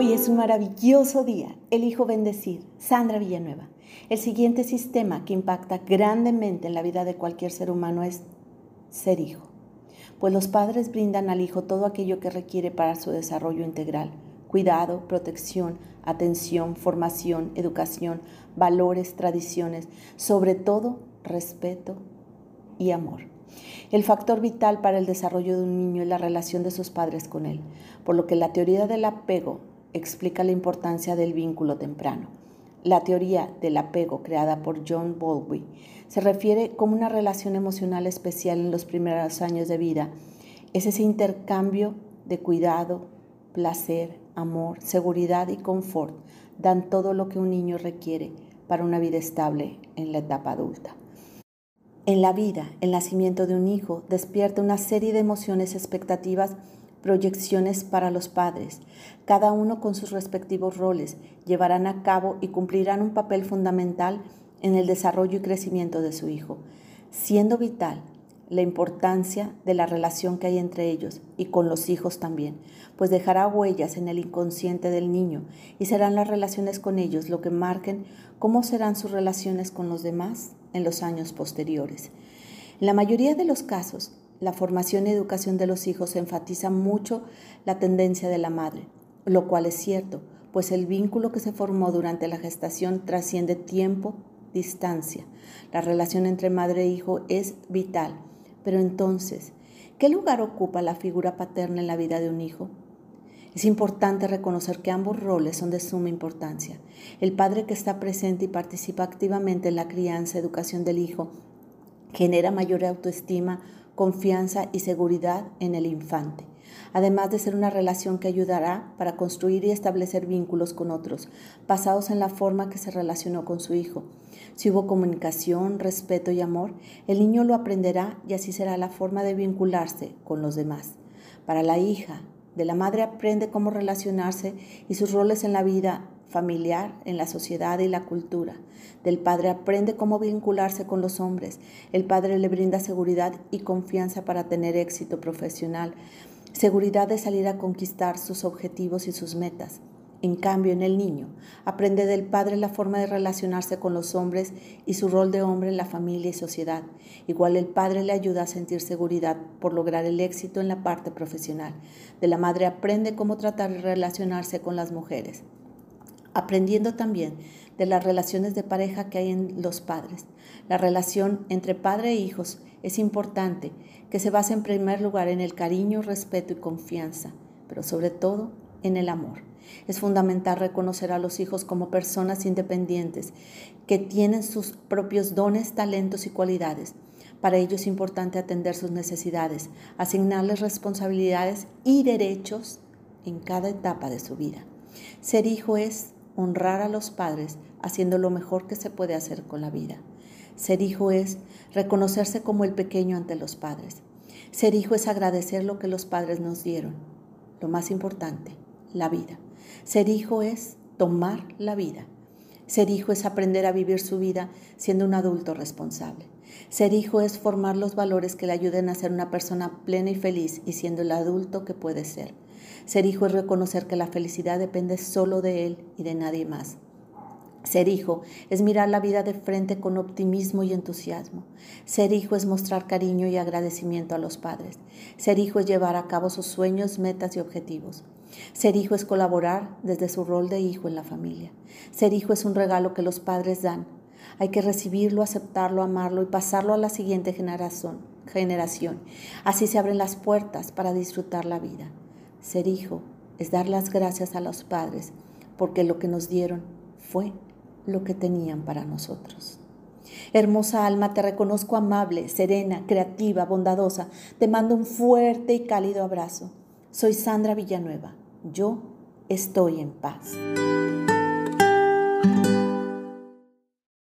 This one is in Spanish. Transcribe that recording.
Hoy es un maravilloso día. Elijo bendecir. Sandra Villanueva. El siguiente sistema que impacta grandemente en la vida de cualquier ser humano es ser hijo. Pues los padres brindan al hijo todo aquello que requiere para su desarrollo integral. Cuidado, protección, atención, formación, educación, valores, tradiciones, sobre todo respeto y amor. El factor vital para el desarrollo de un niño es la relación de sus padres con él, por lo que la teoría del apego explica la importancia del vínculo temprano. La teoría del apego creada por John Bowlby se refiere como una relación emocional especial en los primeros años de vida. Es ese intercambio de cuidado, placer, amor, seguridad y confort dan todo lo que un niño requiere para una vida estable en la etapa adulta. En la vida, el nacimiento de un hijo despierta una serie de emociones expectativas proyecciones para los padres. Cada uno con sus respectivos roles llevarán a cabo y cumplirán un papel fundamental en el desarrollo y crecimiento de su hijo, siendo vital la importancia de la relación que hay entre ellos y con los hijos también, pues dejará huellas en el inconsciente del niño y serán las relaciones con ellos lo que marquen cómo serán sus relaciones con los demás en los años posteriores. En la mayoría de los casos, la formación y educación de los hijos enfatiza mucho la tendencia de la madre, lo cual es cierto, pues el vínculo que se formó durante la gestación trasciende tiempo, distancia. La relación entre madre e hijo es vital. Pero entonces, ¿qué lugar ocupa la figura paterna en la vida de un hijo? Es importante reconocer que ambos roles son de suma importancia. El padre que está presente y participa activamente en la crianza y educación del hijo genera mayor autoestima, confianza y seguridad en el infante, además de ser una relación que ayudará para construir y establecer vínculos con otros, basados en la forma que se relacionó con su hijo. Si hubo comunicación, respeto y amor, el niño lo aprenderá y así será la forma de vincularse con los demás. Para la hija, de la madre aprende cómo relacionarse y sus roles en la vida familiar, en la sociedad y la cultura. Del padre aprende cómo vincularse con los hombres. El padre le brinda seguridad y confianza para tener éxito profesional, seguridad de salir a conquistar sus objetivos y sus metas. En cambio, en el niño, aprende del padre la forma de relacionarse con los hombres y su rol de hombre en la familia y sociedad. Igual el padre le ayuda a sentir seguridad por lograr el éxito en la parte profesional. De la madre aprende cómo tratar de relacionarse con las mujeres aprendiendo también de las relaciones de pareja que hay en los padres. La relación entre padre e hijos es importante, que se base en primer lugar en el cariño, respeto y confianza, pero sobre todo en el amor. Es fundamental reconocer a los hijos como personas independientes que tienen sus propios dones, talentos y cualidades. Para ello es importante atender sus necesidades, asignarles responsabilidades y derechos en cada etapa de su vida. Ser hijo es honrar a los padres haciendo lo mejor que se puede hacer con la vida. Ser hijo es reconocerse como el pequeño ante los padres. Ser hijo es agradecer lo que los padres nos dieron. Lo más importante, la vida. Ser hijo es tomar la vida. Ser hijo es aprender a vivir su vida siendo un adulto responsable. Ser hijo es formar los valores que le ayuden a ser una persona plena y feliz y siendo el adulto que puede ser. Ser hijo es reconocer que la felicidad depende solo de él y de nadie más. Ser hijo es mirar la vida de frente con optimismo y entusiasmo. Ser hijo es mostrar cariño y agradecimiento a los padres. Ser hijo es llevar a cabo sus sueños, metas y objetivos. Ser hijo es colaborar desde su rol de hijo en la familia. Ser hijo es un regalo que los padres dan. Hay que recibirlo, aceptarlo, amarlo y pasarlo a la siguiente generación. Así se abren las puertas para disfrutar la vida. Ser hijo es dar las gracias a los padres porque lo que nos dieron fue lo que tenían para nosotros. Hermosa alma, te reconozco amable, serena, creativa, bondadosa. Te mando un fuerte y cálido abrazo. Soy Sandra Villanueva. Yo estoy en paz.